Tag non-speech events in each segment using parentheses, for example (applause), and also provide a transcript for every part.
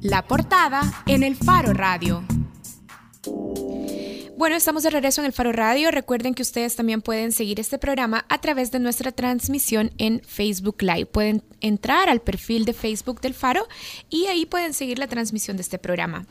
La portada en el Faro Radio. Bueno, estamos de regreso en el Faro Radio. Recuerden que ustedes también pueden seguir este programa a través de nuestra transmisión en Facebook Live. Pueden entrar al perfil de Facebook del Faro y ahí pueden seguir la transmisión de este programa.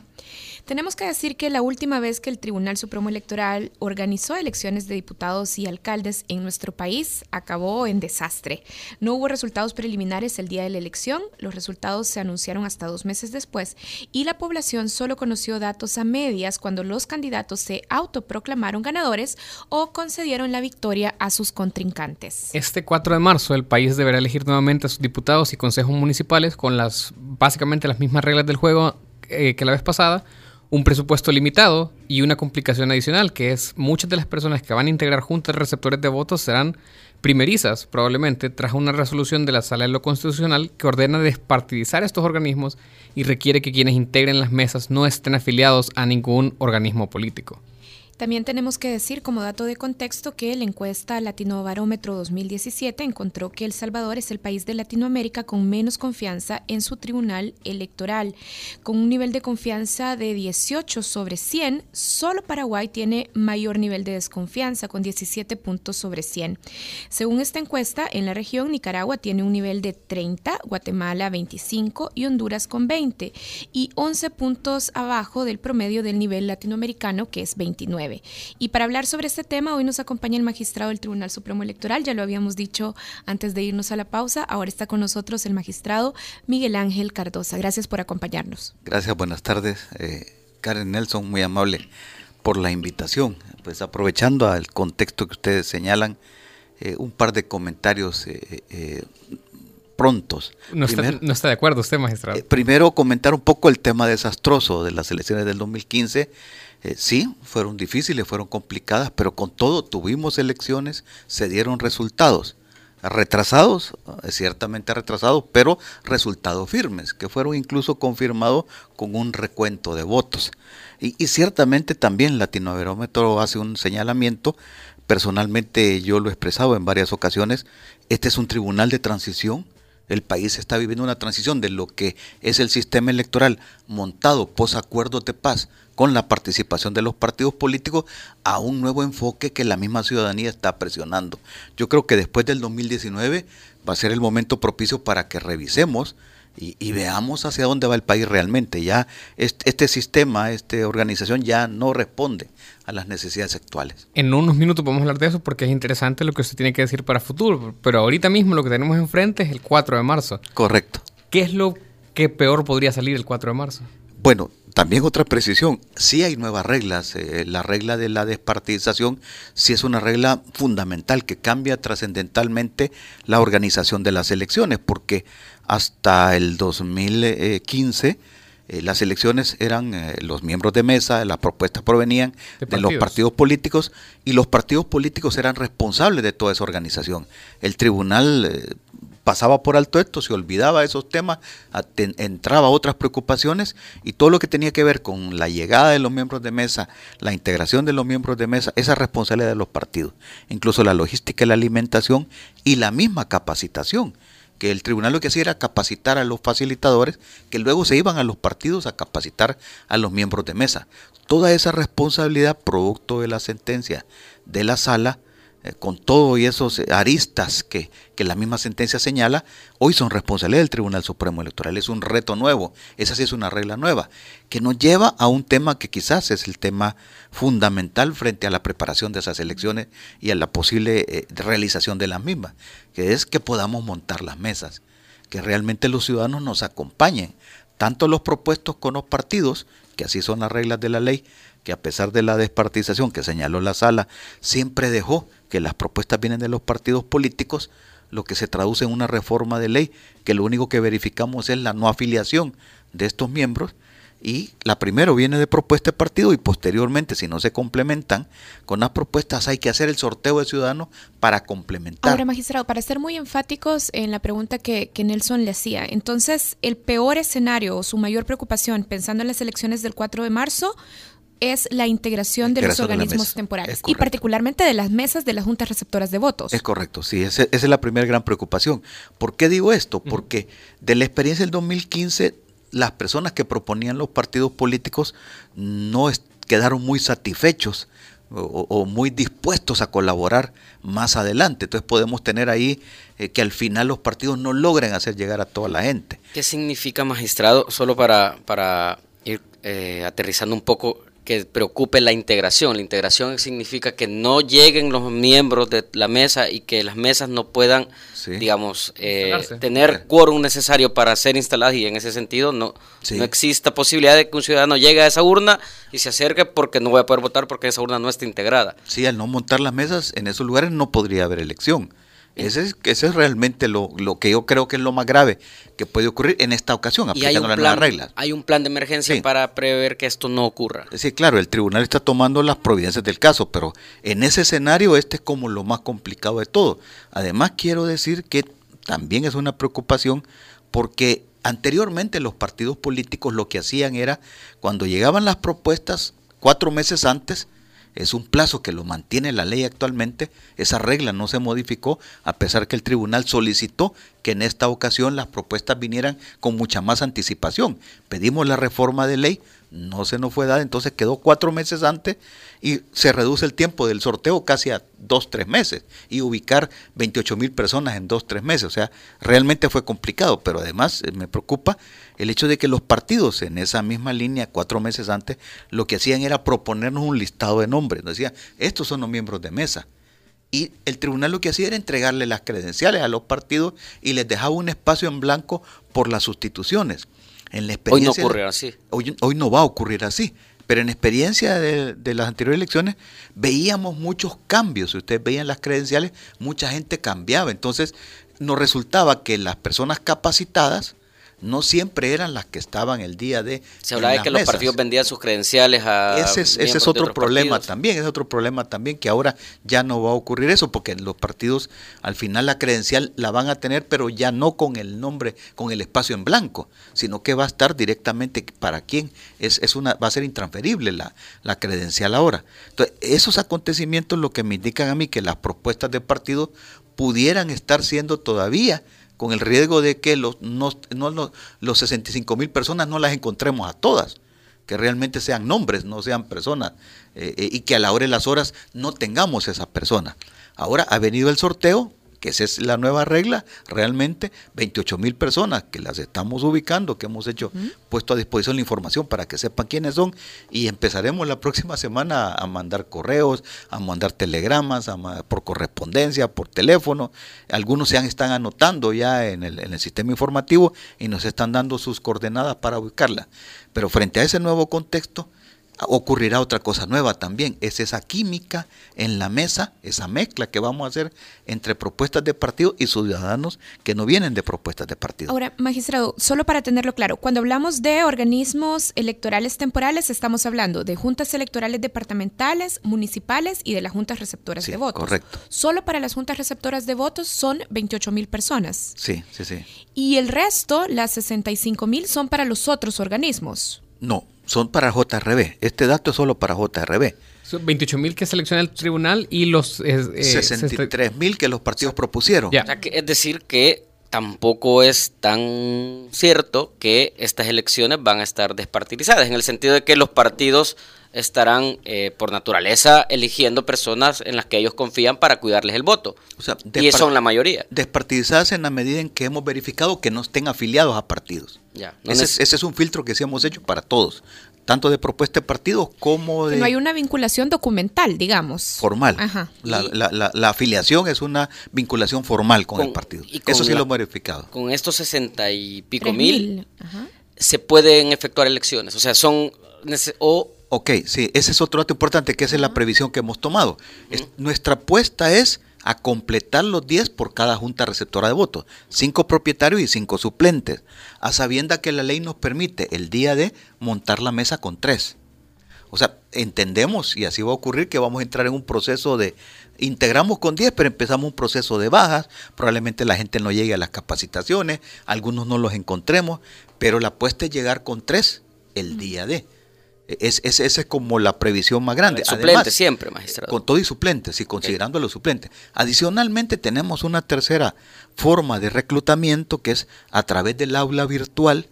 Tenemos que decir que la última vez que el Tribunal Supremo Electoral organizó elecciones de diputados y alcaldes en nuestro país acabó en desastre. No hubo resultados preliminares el día de la elección, los resultados se anunciaron hasta dos meses después y la población solo conoció datos a medias cuando los candidatos se autoproclamaron ganadores o concedieron la victoria a sus contrincantes. Este 4 de marzo el país deberá elegir nuevamente a sus diputados y consejos municipales con las básicamente las mismas reglas del juego eh, que la vez pasada, un presupuesto limitado y una complicación adicional, que es muchas de las personas que van a integrar juntas receptores de votos serán primerizas, probablemente, tras una resolución de la Sala de lo Constitucional que ordena despartidizar estos organismos y requiere que quienes integren las mesas no estén afiliados a ningún organismo político. También tenemos que decir como dato de contexto que la encuesta Latino Barómetro 2017 encontró que El Salvador es el país de Latinoamérica con menos confianza en su tribunal electoral. Con un nivel de confianza de 18 sobre 100, solo Paraguay tiene mayor nivel de desconfianza con 17 puntos sobre 100. Según esta encuesta, en la región Nicaragua tiene un nivel de 30, Guatemala 25 y Honduras con 20 y 11 puntos abajo del promedio del nivel latinoamericano que es 29. Y para hablar sobre este tema, hoy nos acompaña el magistrado del Tribunal Supremo Electoral, ya lo habíamos dicho antes de irnos a la pausa, ahora está con nosotros el magistrado Miguel Ángel Cardosa. Gracias por acompañarnos. Gracias, buenas tardes. Eh, Karen Nelson, muy amable por la invitación. Pues aprovechando al contexto que ustedes señalan, eh, un par de comentarios eh, prontos. No está, no está, de acuerdo usted, magistrado. primero, comentar un poco el tema desastroso de las elecciones del 2015 eh, sí, fueron difíciles, fueron complicadas, pero con todo tuvimos elecciones, se dieron resultados. Retrasados, eh, ciertamente retrasados, pero resultados firmes, que fueron incluso confirmados con un recuento de votos. Y, y ciertamente también Latinoamerómetro hace un señalamiento, personalmente yo lo he expresado en varias ocasiones, este es un tribunal de transición, el país está viviendo una transición de lo que es el sistema electoral montado pos acuerdos de paz con la participación de los partidos políticos a un nuevo enfoque que la misma ciudadanía está presionando. Yo creo que después del 2019 va a ser el momento propicio para que revisemos y, veamos hacia dónde va el país realmente. Ya este, este, sistema, esta organización ya no responde a las necesidades actuales. En unos minutos podemos hablar de eso porque es interesante lo que usted tiene que decir para futuro, pero ahorita mismo lo que tenemos enfrente es el 4 de marzo. Correcto. ¿Qué es lo que peor podría salir el 4 de marzo? Bueno, también otra precisión, sí hay nuevas reglas. Eh, la regla de la despartidización sí es una regla fundamental que cambia trascendentalmente la organización de las elecciones, porque hasta el 2015 eh, las elecciones eran eh, los miembros de mesa, las propuestas provenían de, los partidos políticos y los partidos políticos eran responsables de toda esa organización. El tribunal pasaba por alto esto, se olvidaba de esos temas, entraba otras preocupaciones y todo lo que tenía que ver con la llegada de los miembros de mesa, la integración de los miembros de mesa, esa responsabilidad de los partidos, incluso la logística y la alimentación y la misma capacitación que el tribunal lo que hacía era capacitar a los facilitadores, que luego se iban a los partidos a capacitar a los miembros de mesa. Toda esa responsabilidad, producto de la sentencia de la sala, eh, con todo y esos aristas que, que, la misma sentencia señala, hoy son responsabilidad del Tribunal Supremo Electoral. Es un reto nuevo, esa sí es una regla nueva, que nos lleva a un tema que quizás es el tema fundamental frente a la preparación de esas elecciones y a la posible eh, realización de las mismas, que es que podamos montar las mesas, que realmente los ciudadanos nos acompañen, tanto los propuestos con los partidos, que así son las reglas de la ley, que a pesar de la despartización que señaló la sala, siempre dejó que las propuestas vienen de los partidos políticos, lo que se traduce en una reforma de ley, que lo único que verificamos es la no afiliación de estos miembros, y la primero viene de propuesta de partido y posteriormente, si no se complementan con las propuestas, hay que hacer el sorteo de ciudadanos para complementar. Ahora, magistrado, para ser muy enfáticos en la pregunta que, que Nelson le hacía, entonces, el peor escenario o su mayor preocupación, pensando en las elecciones del 4 de marzo, es la integración, de los organismos temporales y particularmente de las mesas de las juntas receptoras de votos. Es correcto, sí, esa, es la primera gran preocupación. ¿Por qué digo esto? Porque de la experiencia del 2015 las personas que proponían los partidos políticos no quedaron muy satisfechos o, muy dispuestos a colaborar más adelante. Entonces podemos tener ahí eh, que al final los partidos no logren hacer llegar a toda la gente. ¿Qué significa magistrado? Solo para, para ir eh, aterrizando un poco que preocupe la integración. La integración significa que no lleguen los miembros de la mesa y que las mesas no puedan, digamos, eh, tener quórum necesario para ser instaladas y en ese sentido no, no exista posibilidad de que un ciudadano llegue a esa urna y se acerque porque no voy a poder votar porque esa urna no está integrada. Sí, al no montar las mesas en esos lugares no podría haber elección. Ese es, ese es realmente lo, que yo creo que es lo más grave que puede ocurrir en esta ocasión, aplicando las nuevas reglas. Hay un plan de emergencia para prever que esto no ocurra. Sí, claro, el tribunal está tomando las providencias del caso, pero en ese escenario este es como lo más complicado de todo. Además, quiero decir que también es una preocupación porque anteriormente los partidos políticos lo que hacían era, cuando llegaban las propuestas cuatro meses antes, es un plazo que lo mantiene la ley actualmente, esa regla no se modificó, a pesar que el tribunal solicitó que en esta ocasión las propuestas vinieran con mucha más anticipación. Pedimos la reforma de ley, no se nos fue dada, entonces quedó cuatro meses antes y se reduce el tiempo del sorteo casi a dos, tres meses y ubicar 28 mil personas en dos, tres meses. O sea, realmente fue complicado, pero además eh, me preocupa el hecho de que los partidos en esa misma línea, cuatro meses antes, lo que hacían era proponernos un listado de nombres. Nos decían, estos son los miembros de mesa. Y el tribunal lo que hacía era entregarle las credenciales a los partidos y les dejaba un espacio en blanco por las sustituciones hoy no ocurre así. Hoy, no va a ocurrir así. Pero en experiencia de, las anteriores elecciones veíamos muchos cambios. Si ustedes veían las credenciales, mucha gente cambiaba. Entonces nos resultaba que las personas capacitadas no siempre eran las que estaban el día de... Se hablaba de que los partidos vendían sus credenciales a... Ese es, ese es otro problema también, es otro problema también que ahora ya no va a ocurrir eso, porque los partidos al final la credencial la van a tener, pero ya no con el nombre, con el espacio en blanco, sino que va a estar directamente para quién, es, es una, va a ser intransferible la, la credencial ahora. Entonces, esos acontecimientos lo que me indican a mí que las propuestas de partidos pudieran estar siendo todavía con el riesgo de que los, no, los 65 mil personas no las encontremos a todas, que realmente sean nombres, no sean personas, eh, eh, y que a la hora de las horas no tengamos esas personas. Ahora ha venido el sorteo, que esa es la nueva regla, realmente 28 mil personas que las estamos ubicando, que hemos hecho, puesto a disposición la información para que sepan quiénes son y empezaremos la próxima semana a mandar correos, a mandar telegramas, por correspondencia, por teléfono. Algunos se están anotando ya en el, en el sistema informativo y nos están dando sus coordenadas para ubicarla. Pero frente a ese nuevo contexto, ocurrirá otra cosa nueva también. Es esa química en la mesa, esa mezcla que vamos a hacer entre propuestas de partido y ciudadanos que no vienen de propuestas de partido. Ahora, magistrado, solo para tenerlo claro, cuando hablamos de organismos electorales temporales, estamos hablando de juntas electorales departamentales, municipales y de las juntas receptoras de votos. Correcto. Solo para las juntas receptoras de votos son 28 mil personas. Sí, sí, sí. Y el resto, las 65 mil, son para los otros organismos. No, son para JRB. Este dato es solo para JRB. Son 28 mil que selecciona el tribunal y los... Eh, 63 mil que los partidos propusieron. es decir, que tampoco es tan cierto que estas elecciones van a estar despartidizadas, en el sentido de que los partidos estarán eh, por naturaleza eligiendo personas en las que ellos confían para cuidarles el voto. O sea, y son la mayoría. Despartidizadas en la medida en que hemos verificado que no estén afiliados a partidos. Ya, ese, es, un filtro que sí hemos hecho para todos, tanto de propuesta de partidos como de... no hay una vinculación documental, digamos. Formal. Ajá. La, afiliación es una vinculación formal con, el partido. Eso sí lo hemos verificado. Con estos sesenta y pico mil, se pueden efectuar elecciones. O sea, son... O Ok, sí, ese es otro dato importante, que esa es la previsión que hemos tomado. nuestra apuesta es a completar los 10 por cada junta receptora de votos, 5 propietarios y 5 suplentes, a sabienda que la ley nos permite el día de montar la mesa con 3. O sea, entendemos, y así va a ocurrir, que vamos a entrar en un proceso de, integramos con 10, pero empezamos un proceso de bajas, probablemente la gente no llegue a las capacitaciones, algunos no los encontremos, pero la apuesta es llegar con 3 el día de. Es, esa es como la previsión más grande. Suplente siempre, magistrado. Con todo y suplentes, y considerando los suplentes. Adicionalmente tenemos una tercera forma de reclutamiento que es a través del aula virtual,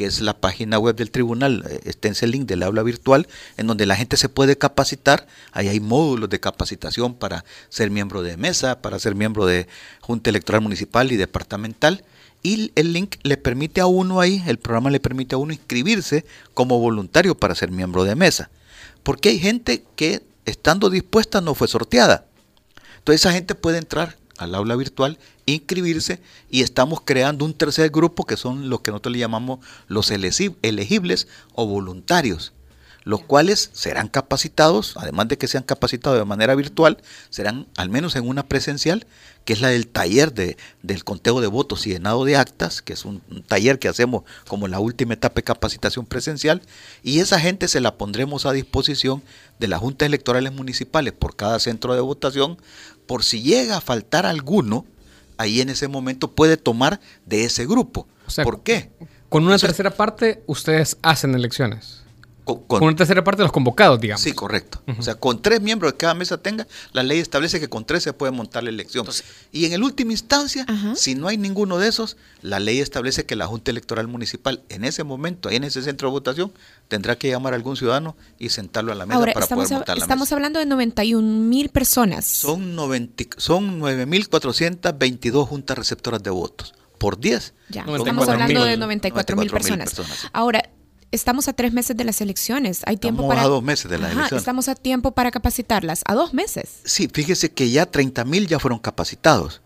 que es la página web del tribunal, eh, está en ese link del aula virtual, en donde la gente se puede capacitar. Ahí hay módulos de capacitación para ser miembro de mesa, para ser miembro de Junta Electoral Municipal y Departamental. Y el link le permite a uno ahí, el programa le permite a uno inscribirse como voluntario para ser miembro de mesa. Porque hay gente que estando dispuesta no fue sorteada. Entonces esa gente puede entrar al aula virtual, inscribirse y estamos creando un tercer grupo que son los que nosotros le llamamos los elegibles o voluntarios los cuales serán capacitados, además de que sean capacitados de manera virtual, serán al menos en una presencial, que es la del taller de, del conteo de votos y llenado de actas, que es un, taller que hacemos como la última etapa de capacitación presencial, y esa gente se la pondremos a disposición de las juntas electorales municipales por cada centro de votación, por si llega a faltar alguno, ahí en ese momento puede tomar de ese grupo. ¿Por qué? Con una tercera parte ustedes hacen elecciones. Con, una tercera parte de los convocados, digamos. Sí, correcto. O sea, con tres miembros de cada mesa tenga, la ley establece que con tres se puede montar la elección. y en el última instancia, si no hay ninguno de esos, la ley establece que la Junta Electoral Municipal, en ese momento, ahí en ese centro de votación, tendrá que llamar a algún ciudadano y sentarlo a la mesa para poder montar la estamos hablando de 91 mil personas. Son, 90, son 9.422 juntas receptoras de votos. Por 10. Ya, estamos hablando de 94 mil personas. personas. Ahora, estamos a tres meses de las elecciones. Hay tiempo estamos para. a dos meses de las elecciones. Estamos a tiempo para capacitarlas. A dos meses. Sí, fíjese que ya 30 mil ya fueron capacitados.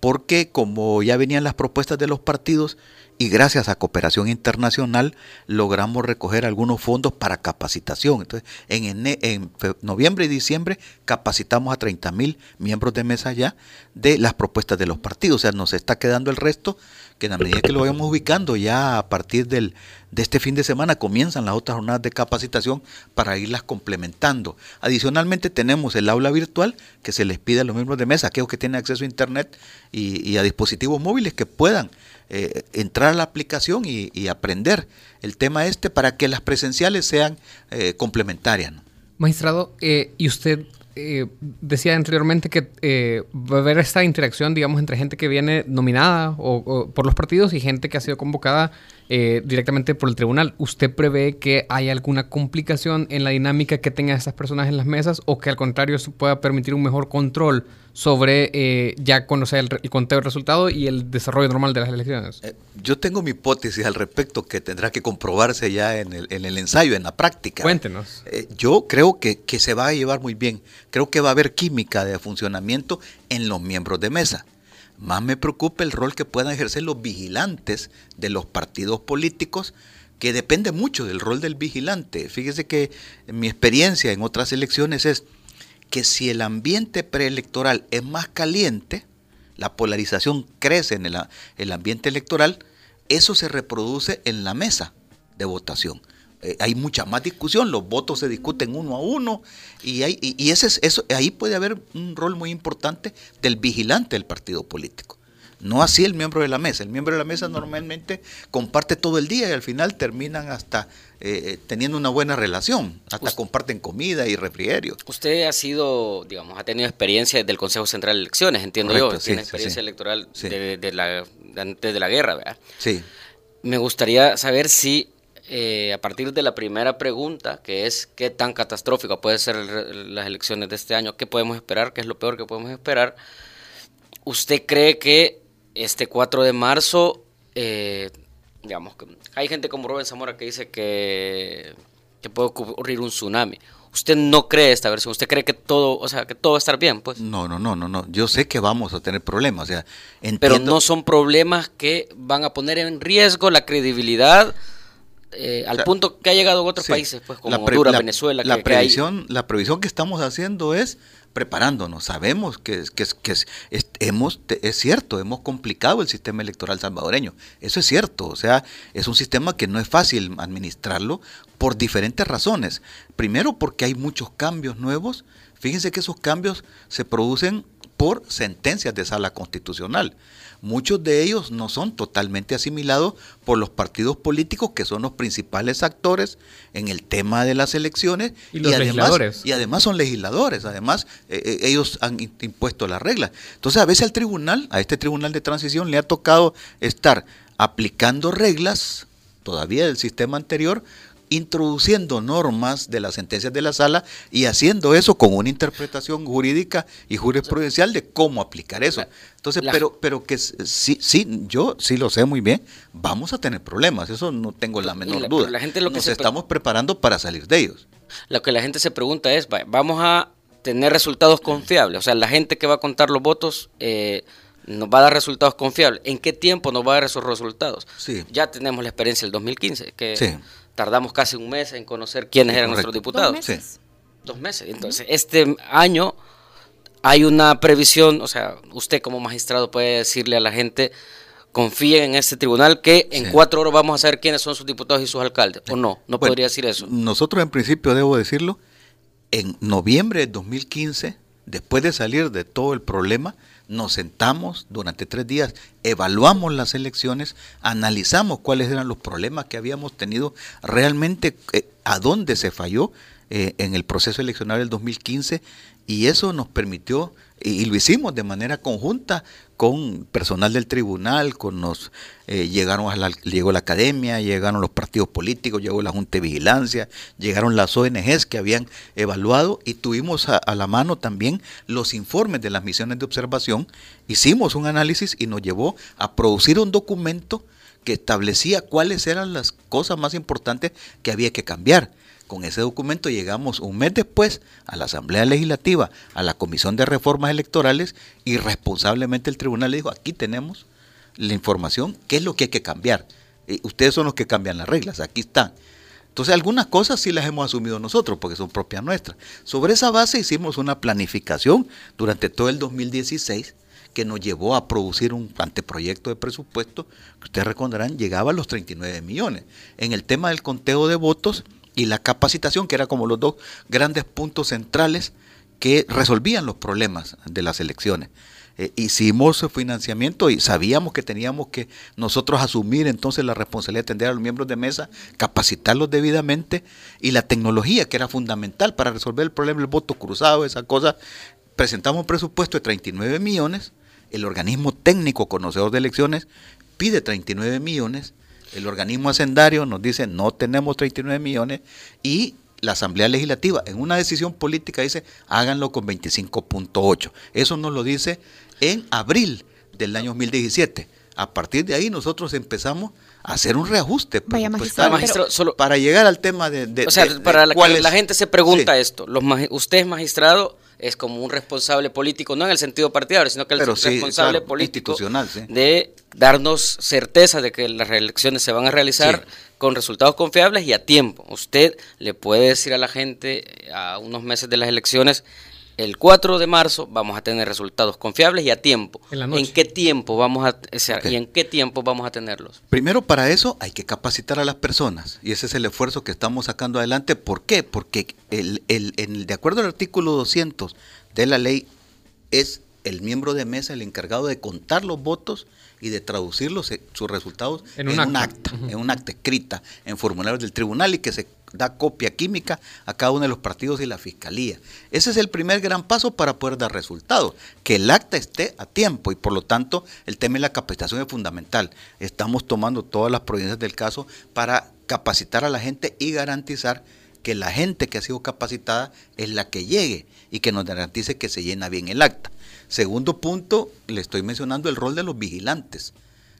Porque como ya venían las propuestas de los partidos y gracias a cooperación internacional logramos recoger algunos fondos para capacitación. Entonces, en, en noviembre y diciembre capacitamos a 30 mil miembros de mesa ya de las propuestas de los partidos. O sea, nos está quedando el resto que en la medida que lo vayamos ubicando, ya a partir del, de este fin de semana comienzan las otras jornadas de capacitación para irlas complementando. Adicionalmente tenemos el aula virtual que se les pide a los miembros de mesa, aquellos que tienen acceso a Internet y, a dispositivos móviles que puedan eh, entrar a la aplicación y, aprender el tema este para que las presenciales sean eh, complementarias. Magistrado, eh, ¿y usted eh, decía anteriormente que eh, va a haber esta interacción, digamos, entre gente que viene nominada o, por los partidos y gente que ha sido convocada eh, directamente por el tribunal. ¿Usted prevé que hay alguna complicación en la dinámica que tengan estas personas en las mesas o que al contrario se pueda permitir un mejor control sobre eh, ya conocer el, el, conteo del resultado y el desarrollo normal de las elecciones? Eh, yo tengo mi hipótesis al respecto que tendrá que comprobarse ya en el, en el ensayo, en la práctica. Cuéntenos. yo creo que, que se va a llevar muy bien. Creo que va a haber química de funcionamiento en los miembros de mesa. Más me preocupa el rol que puedan ejercer los vigilantes de los partidos políticos, que depende mucho del rol del vigilante. Fíjese que mi experiencia en otras elecciones es que si el ambiente preelectoral es más caliente, la polarización crece en el, el ambiente electoral, eso se reproduce en la mesa de votación. Eh, hay mucha más discusión, los votos se discuten uno a uno y, hay, y, ese es, eso, ahí puede haber un rol muy importante del vigilante del partido político. No así el miembro de la mesa. El miembro de la mesa normalmente comparte todo el día y al final terminan hasta eh, eh, teniendo una buena relación. Hasta comparten comida y refrigerio. Usted ha sido, digamos, ha tenido experiencia desde el Consejo Central de Elecciones, entiendo yo. Tiene experiencia electoral de, la, antes de la guerra, ¿verdad? Sí. Me gustaría saber si eh, a partir de la primera pregunta, que es qué tan catastrófica pueden ser las elecciones de este año, qué podemos esperar, qué es lo peor que podemos esperar, ¿usted cree que este 4 de marzo, eh, digamos, hay gente como Rubén Zamora que dice que, que puede ocurrir un tsunami? ¿Usted no cree esta versión? ¿Usted cree que todo, o sea, que todo va a estar bien? Pues? No, no, no, no, no. Yo sé que vamos a tener problemas, o sea, Pero no son problemas que van a poner en riesgo la credibilidad eh, al punto que ha llegado en otros países, pues como Honduras, Venezuela. La, previsión, la previsión que estamos haciendo es preparándonos. Sabemos que, que, que es, hemos, es cierto, hemos complicado el sistema electoral salvadoreño. Eso es cierto. O sea, es un sistema que no es fácil administrarlo por diferentes razones. Primero, porque hay muchos cambios nuevos. Fíjense que esos cambios se producen por sentencias de sala constitucional muchos de ellos no son totalmente asimilados por los partidos políticos que son los principales actores en el tema de las elecciones y, los además, legisladores. y además son legisladores, además eh, eh, ellos han impuesto las reglas. Entonces a veces al tribunal, a este tribunal de transición le ha tocado estar aplicando reglas todavía del sistema anterior, introduciendo normas de las sentencias de la sala y haciendo eso con una interpretación jurídica y jurisprudencial de cómo aplicar eso. Entonces, pero, pero que sí, sí, yo sí lo sé muy bien, vamos a tener problemas, eso no tengo la menor duda. La gente lo que Nos estamos preparando para salir de ellos. Lo que la gente se pregunta es, vamos a tener resultados confiables, o sea, la gente que va a contar los votos... Eh, nos va a dar resultados confiables. ¿En qué tiempo nos va a dar esos resultados? Sí. Ya tenemos la experiencia del 2015, que sí tardamos casi un mes en conocer quiénes eran nuestros diputados. Dos meses. Dos meses. Entonces, este año hay una previsión, o sea, usted como magistrado puede decirle a la gente, confíen en este tribunal que en cuatro horas vamos a saber quiénes son sus diputados y sus alcaldes. ¿O no? No podría decir eso. Nosotros en principio, debo decirlo, en noviembre de 2015, después de salir de todo el problema, nos sentamos durante tres días, evaluamos las elecciones, analizamos cuáles eran los problemas que habíamos tenido, realmente eh, a dónde se falló eh, en el proceso eleccional del 2015 y eso nos permitió, y, lo hicimos de manera conjunta con personal del tribunal, con nos eh, llegaron a la, llegó la academia, llegaron los partidos políticos, llegó la Junta de Vigilancia, llegaron las ONGs que habían evaluado y tuvimos a la mano también los informes de las misiones de observación. Hicimos un análisis y nos llevó a producir un documento que establecía cuáles eran las cosas más importantes que había que cambiar con ese documento llegamos un mes después a la Asamblea Legislativa, a la Comisión de Reformas Electorales y responsablemente el tribunal le dijo, aquí tenemos la información, qué es lo que hay que cambiar. Ustedes son los que cambian las reglas, aquí están. Entonces algunas cosas sí las hemos asumido nosotros porque son propias nuestras. Sobre esa base hicimos una planificación durante todo el 2016 que nos llevó a producir un anteproyecto de presupuesto que ustedes recordarán llegaba a los 39 millones. En el tema del conteo de votos y la capacitación, que eran como los dos grandes puntos centrales que resolvían los problemas de las elecciones. Eh, hicimos financiamiento y sabíamos que teníamos que nosotros asumir entonces la responsabilidad de atender a los miembros de mesa, capacitarlos debidamente y la tecnología que era fundamental para resolver el problema del voto cruzado, esa cosa. Presentamos un presupuesto de 39 millones, el organismo técnico conocedor de elecciones pide 39 millones el organismo hacendario nos dice no tenemos 39 millones y la Asamblea Legislativa en una decisión política dice háganlo con 25.8. Eso nos lo dice en abril del año 2017. A partir de ahí nosotros empezamos a hacer un reajuste Vaya, magistrado, solo, para llegar al tema de... o sea, para la, la gente se pregunta esto, los, usted es magistrado es como un responsable político, no en el sentido partidario, sino que el responsable político de darnos certeza de que las reelecciones se van a realizar con resultados confiables y a tiempo. Usted le puede decir a la gente a unos meses de las elecciones el 4 de marzo vamos a tener resultados confiables y a tiempo. En, qué tiempo vamos a y en qué tiempo vamos a tenerlos? Primero para eso hay que capacitar a las personas y ese es el esfuerzo que estamos sacando adelante. ¿Por qué? Porque el, el, de acuerdo al artículo 200 de la ley es el miembro de mesa el encargado de contar los votos y de traducir eh, sus resultados en un, acta, en un acta escrita en formularios del tribunal y que se da copia química a cada uno de los partidos y la fiscalía. Ese es el primer gran paso para poder dar resultados, que el acta esté a tiempo y por lo tanto el tema de la capacitación es fundamental. Estamos tomando todas las providencias del caso para capacitar a la gente y garantizar que la gente que ha sido capacitada es la que llegue y que nos garantice que se llena bien el acta. Segundo punto, le estoy mencionando el rol de los vigilantes.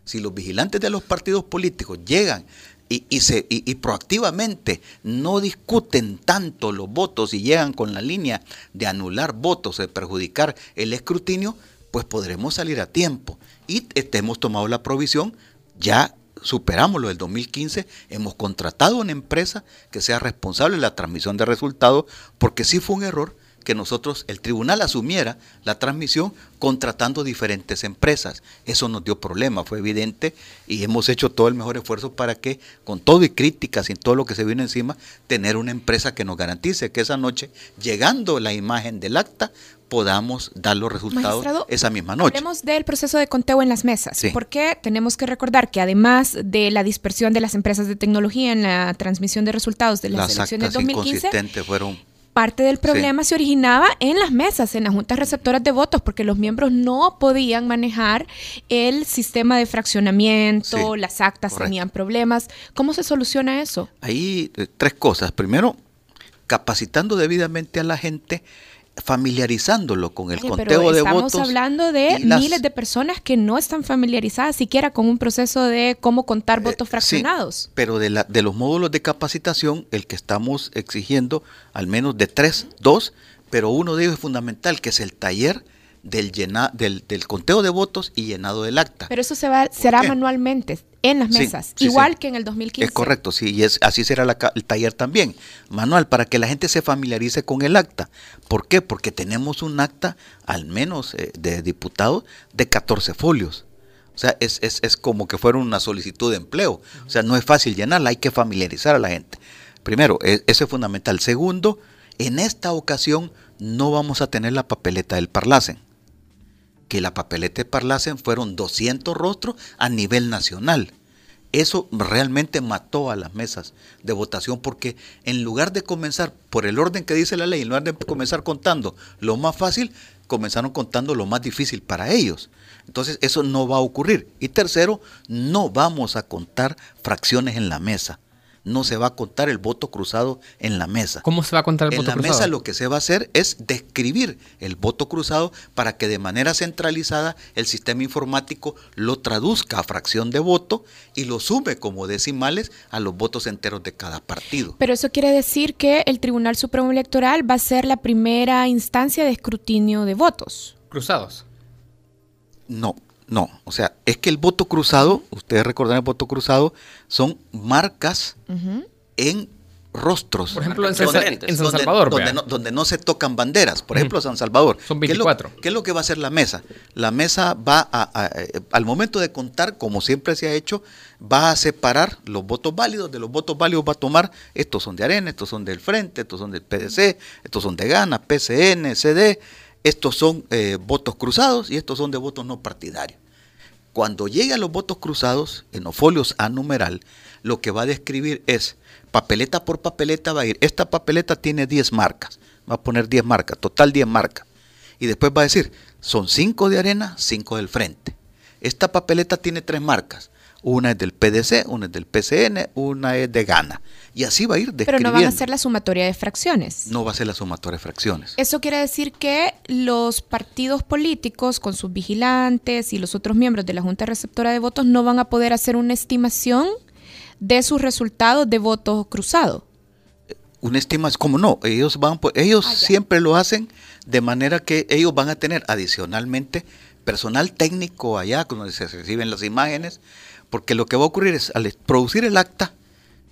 Si los vigilantes de los partidos políticos llegan y, proactivamente no discuten tanto los votos y llegan con la línea de anular votos, de perjudicar el escrutinio, pues podremos salir a tiempo. Y este, hemos tomado la provisión, ya superamos lo del 2015, hemos contratado una empresa que sea responsable de la transmisión de resultados, porque sí fue un error que nosotros, el tribunal asumiera la transmisión contratando diferentes empresas. Eso nos dio problema, fue evidente, y hemos hecho todo el mejor esfuerzo para que, con todo y críticas y todo lo que se viene encima, tener una empresa que nos garantice que esa noche, llegando la imagen del acta, podamos dar los resultados esa misma noche. Hablemos del proceso de conteo en las mesas, porque tenemos que recordar que además de la dispersión de las empresas de tecnología en la transmisión de resultados de las, elecciones de 2015, fueron parte del problema se originaba en las mesas, en las juntas receptoras de votos, porque los miembros no podían manejar el sistema de fraccionamiento, las actas tenían problemas. ¿Cómo se soluciona eso? Ahí eh, tres cosas. Primero, capacitando debidamente a la gente familiarizándolo con el conteo de votos. Estamos hablando de miles de personas que no están familiarizadas siquiera con un proceso de cómo contar eh, votos fraccionados. pero de, la, de los módulos de capacitación, el que estamos exigiendo, al menos de tres, dos, pero uno de ellos es fundamental, que es el taller del, llena, del, del, conteo de votos y llenado del acta. Pero eso se va, será manualmente en las mesas, igual que en el 2015. Es correcto, sí, y es, así será el taller también, manual, para que la gente se familiarice con el acta. ¿Por qué? Porque tenemos un acta, al menos eh, de diputados, de 14 folios. O sea, es, es, es como que fuera una solicitud de empleo. O sea, no es fácil llenarla, hay que familiarizar a la gente. Primero, e, eso es fundamental. Segundo, en esta ocasión no vamos a tener la papeleta del Parlacen que la papeleta de Parlacen fueron 200 rostros a nivel nacional. Eso realmente mató a las mesas de votación porque en lugar de comenzar por el orden que dice la ley, en lugar de comenzar contando lo más fácil, comenzaron contando lo más difícil para ellos. Entonces eso no va a ocurrir. Y tercero, no vamos a contar fracciones en la mesa no se va a contar el voto cruzado en la mesa. ¿Cómo se va a contar el voto cruzado? En la mesa lo que se va a hacer es describir el voto cruzado para que de manera centralizada el sistema informático lo traduzca a fracción de voto y lo sume como decimales a los votos enteros de cada partido. Pero eso quiere decir que el Tribunal Supremo Electoral va a ser la primera instancia de escrutinio de votos. Cruzados. No, no, o sea, es que el voto cruzado, ustedes recordarán el voto cruzado, son marcas en rostros. Por ejemplo, en, San, Salvador. Donde no, se tocan banderas. Por ejemplo, San Salvador. Son 24. ¿Qué es, lo, que va a hacer la mesa? La mesa va a, eh, al momento de contar, como siempre se ha hecho, va a separar los votos válidos. De los votos válidos va a tomar, estos son de Arena, estos son del Frente, estos son del PDC, estos son de Gana, PCN, CD estos son eh, votos cruzados y estos son de votos no partidarios. Cuando lleguen los votos cruzados en los folios a numeral, lo que va a describir es papeleta por papeleta va a ir, esta papeleta tiene 10 marcas, va a poner 10 marcas, total 10 marcas. Y después va a decir, son 5 de arena, 5 del frente. Esta papeleta tiene 3 marcas, una es del PDC, una es del PCN, una es de Gana. Y así va a ir describiendo. Pero no van a ser la sumatoria de fracciones. No va a ser la sumatoria de fracciones. Eso quiere decir que los partidos políticos, con sus vigilantes y los otros miembros de la Junta Receptora de Votos, no van a poder hacer una estimación de sus resultados de voto cruzado. Una estimación, ¿cómo no? Ellos, van, ellos ah, siempre lo hacen de manera que ellos van a tener adicionalmente personal técnico allá, donde se reciben las imágenes, porque lo que va a ocurrir es al producir el acta,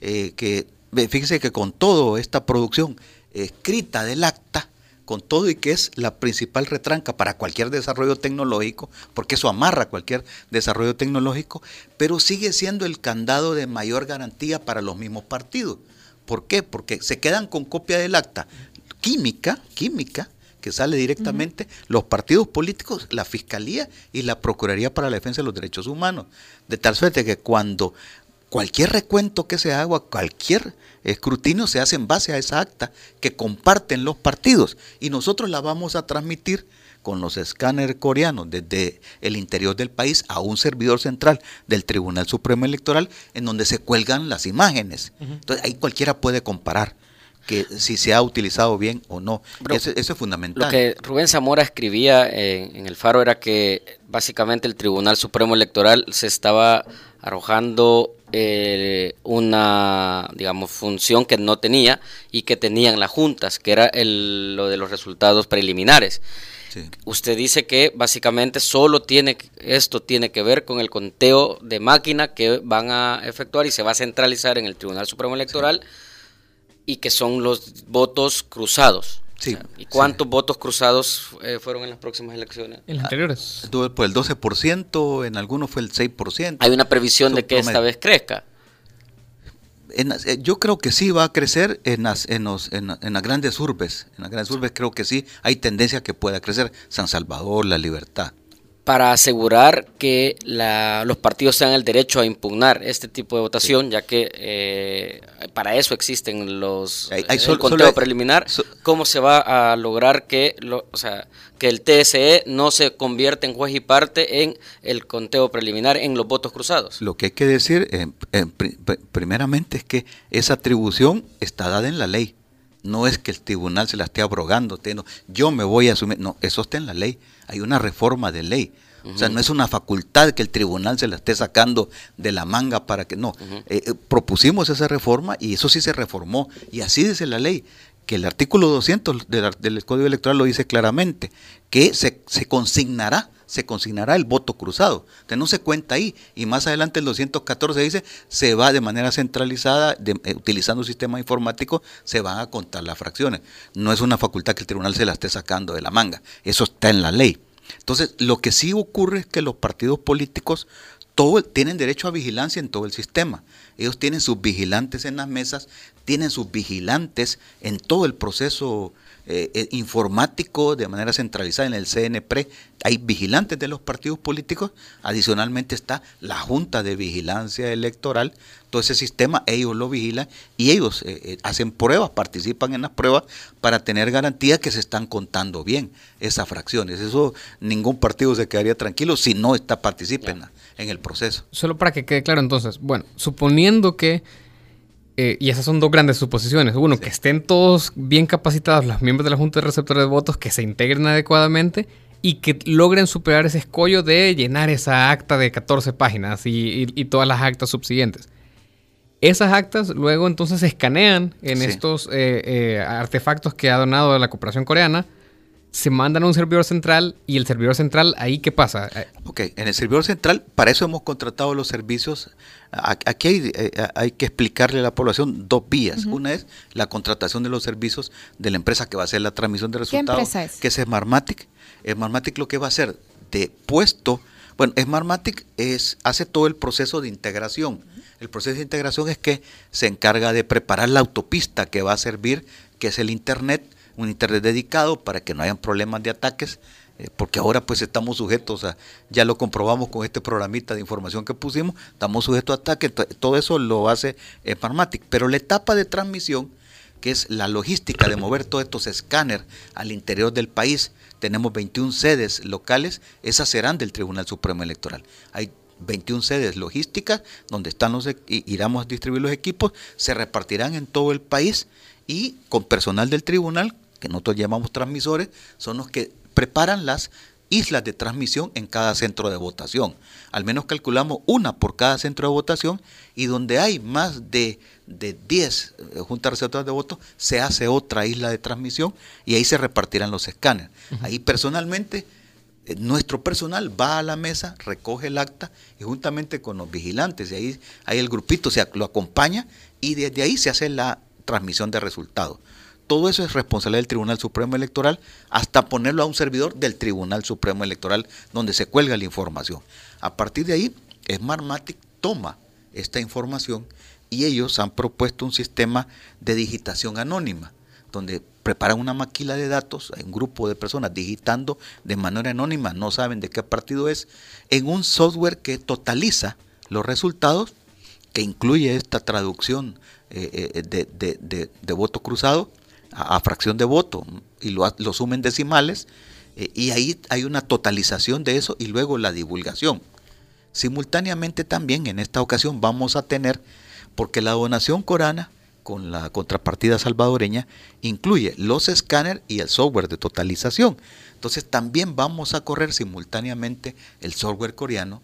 eh, que fíjese que con toda esta producción escrita del acta, con todo y que es la principal retranca para cualquier desarrollo tecnológico, porque eso amarra cualquier desarrollo tecnológico, pero sigue siendo el candado de mayor garantía para los mismos partidos. ¿Por qué? Porque se quedan con copia del acta química, química, que sale directamente los partidos políticos, la Fiscalía y la Procuraduría para la Defensa de los Derechos Humanos. De tal suerte que cuando cualquier recuento que se haga, cualquier escrutinio se hace en base a esa acta que comparten los partidos y nosotros la vamos a transmitir con los escáneres coreanos desde el interior del país a un servidor central del Tribunal Supremo Electoral en donde se cuelgan las imágenes. Entonces ahí cualquiera puede comparar que si se ha utilizado bien o no. eso, es fundamental. Lo que Rubén Zamora escribía en, el Faro era que básicamente el Tribunal Supremo Electoral se estaba arrojando eh, una, digamos, función que no tenía y que tenían las juntas, que era el, lo de los resultados preliminares. Usted dice que básicamente solo tiene esto tiene que ver con el conteo de máquina que van a efectuar y se va a centralizar en el Tribunal Supremo Electoral y que son los votos cruzados. Sí, ¿Y cuántos votos cruzados eh, fueron en las próximas elecciones? En las anteriores. Por el 12%, en algunos fue el 6%. ¿Hay una previsión de que esta vez crezca? Eh, yo creo que sí va a crecer en las, en, en, las grandes urbes. En las grandes urbes creo que sí hay tendencia que pueda crecer. San Salvador, La Libertad. Para asegurar que los partidos tengan el derecho a impugnar este tipo de votación, ya que eh, para eso existen los el conteo preliminar. ¿Cómo se va a lograr que, o sea, que el TSE no se convierta en juez y parte en el conteo preliminar en los votos cruzados? Lo que hay que decir, eh, primeramente, es que esa atribución está dada en la ley. No es que el tribunal se la esté abrogando, yo me voy a asumir, no, eso está en la ley hay una reforma de ley. O sea, no es una facultad que el tribunal se la esté sacando de la manga para que no. Eh, eh, propusimos esa reforma y eso sí se reformó. Y así dice la ley, que el artículo 200 del, Código Electoral lo dice claramente, que se, se consignará se consignará el voto cruzado. Entonces no se cuenta ahí. Y más adelante el 214 dice, se va de manera centralizada, eh, utilizando un sistema informático, se van a contar las fracciones. No es una facultad que el tribunal se la esté sacando de la manga. Eso está en la ley. Entonces, lo que sí ocurre es que los partidos políticos todo, tienen derecho a vigilancia en todo el sistema. Ellos tienen sus vigilantes en las mesas, tienen sus vigilantes en todo el proceso eh, eh, informático de manera centralizada en el CNPRE. Hay vigilantes de los partidos políticos. Adicionalmente está la Junta de Vigilancia Electoral. Todo ese sistema ellos lo vigilan y ellos eh, hacen pruebas, participan en las pruebas para tener garantía que se están contando bien esas fracciones. Eso ningún partido se quedaría tranquilo si no está participen en el proceso. Solo para que quede claro entonces, bueno, suponiendo que eh, y esas son dos grandes suposiciones. Uno, que estén todos bien capacitados los miembros de la Junta de Receptores de Votos, que se integren adecuadamente y que logren superar ese escollo de llenar esa acta de 14 páginas y, todas las actas subsiguientes. Esas actas luego entonces se escanean en estos eh, eh, artefactos que ha donado la cooperación coreana se mandan a un servidor central y el servidor central, ahí qué pasa? Ok, en el servidor central, para eso hemos contratado los servicios. Aquí hay, eh, hay que explicarle a la población dos vías. Una es la contratación de los servicios de la empresa que va a hacer la transmisión de resultados, ¿Qué es? que es Smartmatic. Smartmatic lo que va a hacer de puesto, bueno, Smartmatic es, hace todo el proceso de integración. El proceso de integración es que se encarga de preparar la autopista que va a servir, que es el Internet, un Internet dedicado para que no hayan problemas de ataques, porque ahora pues estamos sujetos a, ya lo comprobamos con este programita de información que pusimos, estamos sujetos a ataques, todo eso lo hace Smartmatic, pero la etapa de transmisión, que es la logística de mover todos estos escáneres al interior del país, tenemos 21 sedes locales, esas serán del Tribunal Supremo Electoral. Hay 21 sedes logísticas donde están los iremos a distribuir los equipos, se repartirán en todo el país y con personal del tribunal que nosotros llamamos transmisores, son los que preparan las islas de transmisión en cada centro de votación. Al menos calculamos una por cada centro de votación y donde hay más de, de 10 eh, juntas receptoras de votos, se hace otra isla de transmisión y ahí se repartirán los escáneres. Ahí personalmente, eh, nuestro personal va a la mesa, recoge el acta y juntamente con los vigilantes, y ahí, ahí el grupito se, lo acompaña y desde ahí se hace la transmisión de resultados todo eso es responsabilidad del Tribunal Supremo Electoral hasta ponerlo a un servidor del Tribunal Supremo Electoral donde se cuelga la información. A partir de ahí, Smartmatic toma esta información y ellos han propuesto un sistema de digitación anónima, donde preparan una maquila de datos, hay un grupo de personas digitando de manera anónima, no saben de qué partido es, en un software que totaliza los resultados, que incluye esta traducción eh, eh, de, de voto cruzado, a, fracción de voto y lo, lo sumen decimales eh, y ahí hay una totalización de eso y luego la divulgación. Simultáneamente también en esta ocasión vamos a tener, porque la donación corana con la contrapartida salvadoreña incluye los escáneres y el software de totalización. Entonces también vamos a correr simultáneamente el software coreano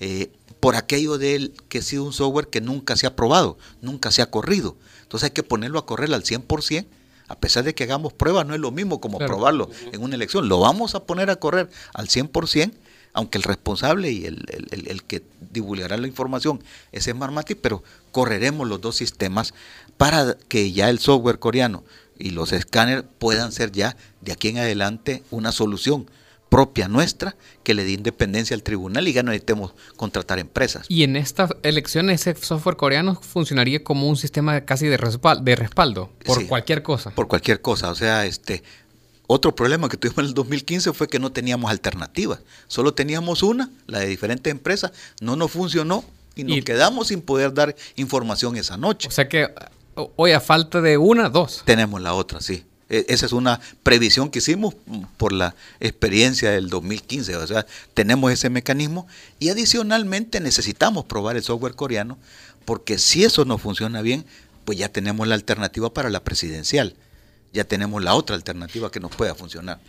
eh, por aquello de él que ha sido un software que nunca se ha probado, nunca se ha corrido. Entonces hay que ponerlo a correr al 100% a pesar de que hagamos pruebas, no es lo mismo como probarlo en una elección. Lo vamos a poner a correr al 100%, aunque el responsable y el, que divulgará la información es Smartmatic, pero correremos los dos sistemas para que ya el software coreano y los escáneres puedan ser ya de aquí en adelante una solución propia nuestra que le dé independencia al tribunal y ya no necesitemos contratar empresas. Y en esta elección ese software coreano funcionaría como un sistema casi de respaldo, de respaldo por cualquier cosa. Por cualquier cosa, o sea, este otro problema que tuvimos en el 2015 fue que no teníamos alternativas. Solo teníamos una, la de diferentes empresas. No nos funcionó y nos quedamos sin poder dar información esa noche. O sea que hoy a falta de una, dos. Tenemos la otra, sí. E, esa es una previsión que hicimos por la experiencia del 2015. O sea, tenemos ese mecanismo y adicionalmente necesitamos probar el software coreano porque si eso no funciona bien, pues ya tenemos la alternativa para la presidencial. Ya tenemos la otra alternativa que nos pueda funcionar.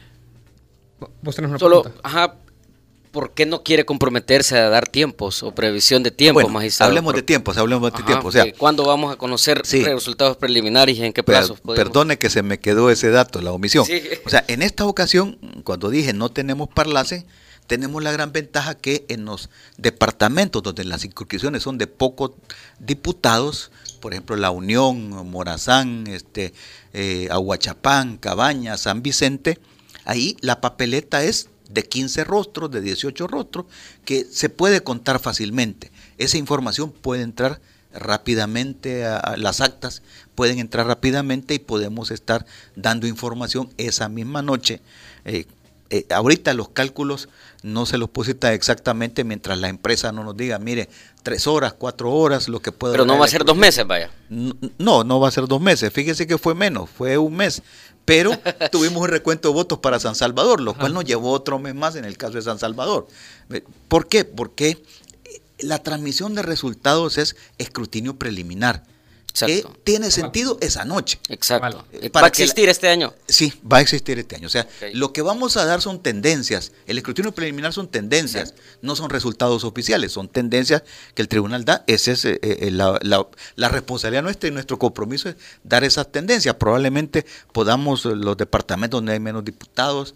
¿Vos tenés una Solo, ajá, ¿por qué no quiere comprometerse a dar tiempos o previsión de tiempo, magistrado? Hablemos de tiempos, hablemos de tiempos. O sea, ¿Cuándo vamos a conocer resultados preliminares y en qué plazos? perdone que se me quedó ese dato, la omisión. O sea, en esta ocasión, cuando dije no tenemos parlace, tenemos la gran ventaja que en los departamentos donde las inscripciones son de pocos diputados, por ejemplo, La Unión, Morazán, este, eh, Aguachapán, Cabaña, San Vicente, ahí la papeleta es de 15 rostros, de 18 rostros, que se puede contar fácilmente. Esa información puede entrar rápidamente a, las actas, pueden entrar rápidamente y podemos estar dando información esa misma noche. Eh, eh, ahorita los cálculos no se los pusita exactamente mientras la empresa no nos diga, mire, tres horas, cuatro horas, lo que puede... Pero no va a ser dos meses, vaya. No, no va a ser dos meses. Fíjese que fue menos, fue un mes. Pero (laughs) tuvimos un recuento de votos para San Salvador, lo cual nos llevó otro mes más en el caso de San Salvador. ¿Por qué? Porque la transmisión de resultados es escrutinio preliminar que tiene sentido esa noche. Exacto. Eh, ¿Va a existir este año? Sí, va a existir este año. O sea, lo que vamos a dar son tendencias. El escrutinio preliminar son tendencias, no son resultados oficiales, son tendencias que el tribunal da. Esa es eh, eh, la, responsabilidad nuestra y nuestro compromiso es dar esas tendencias. Probablemente podamos, los departamentos donde hay menos diputados,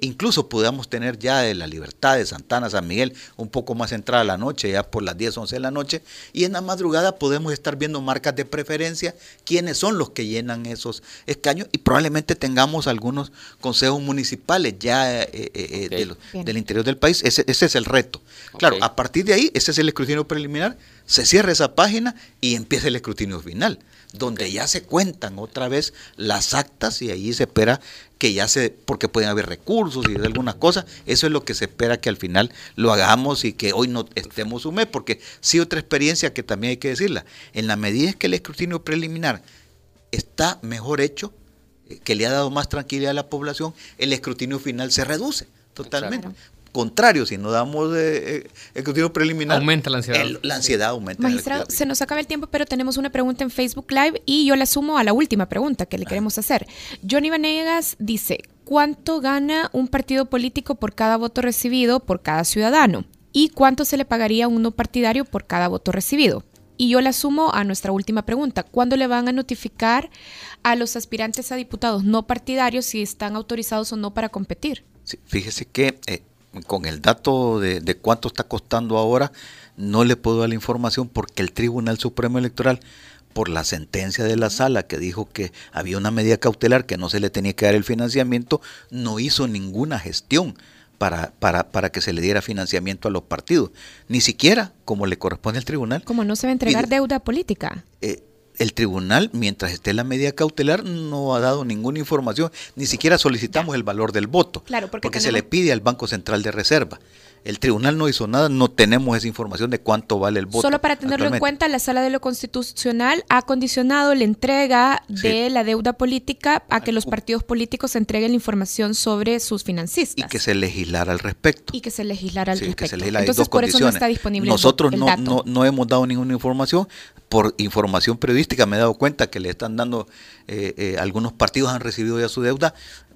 incluso podamos tener ya de la libertad de Santana, San Miguel, un poco más entrada la noche, ya por las 10, 11 de la noche, y en la madrugada podemos estar viendo marcas de preferencia, quiénes son los que llenan esos escaños y probablemente tengamos algunos consejos municipales ya eh, eh, eh, del interior del país. Ese, es el reto. Claro, a partir de ahí, ese es el escrutinio preliminar, se cierra esa página y empieza el escrutinio final, donde ya se cuentan otra vez las actas y ahí se espera que ya se, porque pueden haber recursos y algunas cosas, eso es lo que se espera que al final lo hagamos y que hoy no estemos un mes, porque sí otra experiencia que también hay que decirla, en la medida que el escrutinio preliminar está mejor hecho, eh, que le ha dado más tranquilidad a la población, el escrutinio final se reduce totalmente contrario, si no damos eh, eh preliminar, aumenta la ansiedad. la ansiedad aumenta. Magistrado, se nos acaba el tiempo, pero tenemos una pregunta en Facebook Live y yo la sumo a la última pregunta que le queremos hacer. Johnny Vanegas dice, ¿cuánto gana un partido político por cada voto recibido por cada ciudadano? ¿Y cuánto se le pagaría a uno partidario por cada voto recibido? Y yo la sumo a nuestra última pregunta. ¿Cuándo le van a notificar a los aspirantes a diputados no partidarios si están autorizados o no para competir? fíjese que eh, con el dato de, cuánto está costando ahora, no le puedo dar la información porque el Tribunal Supremo Electoral, por la sentencia de la sala que dijo que había una medida cautelar que no se le tenía que dar el financiamiento, no hizo ninguna gestión para, para, para que se le diera financiamiento a los partidos. Ni siquiera como le corresponde al tribunal. Como no se va a entregar deuda política. Eh, el tribunal, mientras esté la medida cautelar, no ha dado ninguna información, ni siquiera solicitamos el valor del voto, claro, porque, se le pide al Banco Central de Reserva. El tribunal no hizo nada, no tenemos esa información de cuánto vale el voto. Solo para tenerlo en cuenta, la Sala de lo Constitucional ha condicionado la entrega de la deuda política a que los partidos políticos entreguen la información sobre sus financistas. Y que se legislara al respecto. Y que se legislara al respecto. Entonces, por eso no está disponible Nosotros no, no, no hemos dado ninguna información. Por información me he dado cuenta que le están dando, eh, eh, algunos partidos han recibido ya su deuda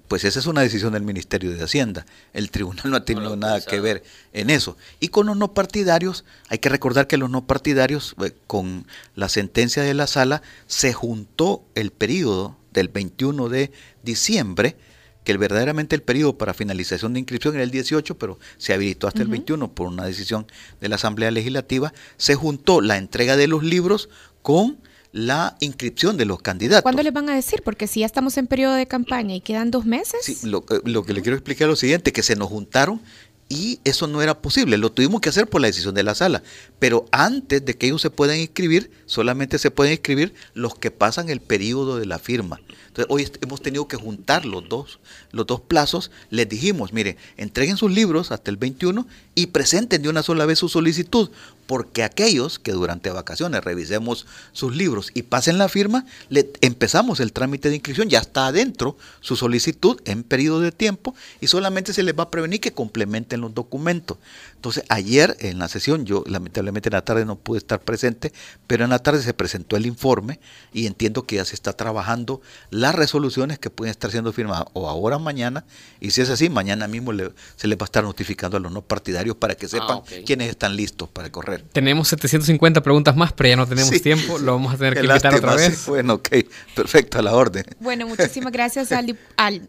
pues esa es una decisión del Ministerio de Hacienda. El tribunal no ha tenido nada que ver en eso. Y con los no partidarios, hay que recordar que los no partidarios, eh, con la sentencia de la sala, se juntó el periodo del 21 de diciembre, que verdaderamente el periodo para finalización de inscripción era el 18, pero se habilitó hasta el 21 por una decisión de la Asamblea Legislativa, se juntó la entrega de los libros con la inscripción de los candidatos. ¿Cuándo les van a decir? Porque si ya estamos en periodo de campaña y quedan dos meses. Sí, lo, eh, lo que le quiero explicar es lo siguiente, que se nos juntaron y eso no era posible. Lo tuvimos que hacer por la decisión de la sala. Pero antes de que ellos se puedan inscribir, solamente se pueden inscribir los que pasan el periodo de la firma. Entonces, hoy hemos tenido que juntar los dos, los dos plazos. Les dijimos, mire, entreguen sus libros hasta el 21 y presenten de una sola vez su solicitud, porque aquellos que durante vacaciones revisemos sus libros y pasen la firma, le empezamos el trámite de inscripción, ya está adentro su solicitud en periodo de tiempo y solamente se les va a prevenir que complementen los documentos. Entonces, ayer en la sesión, yo lamentablemente en la tarde no pude estar presente, pero en la tarde se presentó el informe y entiendo que ya se está trabajando las resoluciones que pueden estar siendo firmadas o ahora o mañana, y si es así, mañana mismo se les va a estar notificando a los no partidarios para que ah, sepan quiénes están listos para correr. Tenemos 750 preguntas más, pero ya no tenemos tiempo, lo vamos a tener (laughs) que invitar otra vez. Bueno, ok, perfecto, a la orden. Bueno, muchísimas gracias al,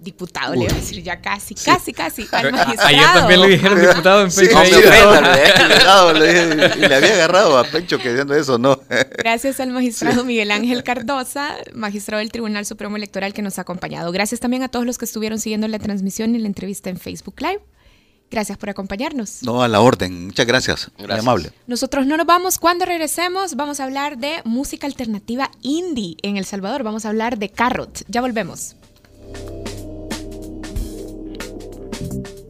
diputado, le voy a decir ya casi, casi, casi, al magistrado. Ayer también le dijeron diputado en Facebook y le había agarrado a Pecho que diciendo eso, no. Gracias al magistrado Miguel Ángel Cardosa, magistrado del Tribunal Supremo Electoral que nos ha acompañado. Gracias también a todos los que estuvieron siguiendo la transmisión y la entrevista en Facebook Live. Gracias por acompañarnos. No, a la orden. Muchas gracias. Muy amable. Nosotros no nos vamos. Cuando regresemos, vamos a hablar de música alternativa indie en El Salvador. Vamos a hablar de Carrot. Ya volvemos.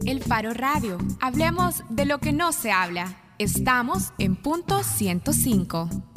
El Faro Radio. Hablemos de lo que no se habla. Estamos en punto 105.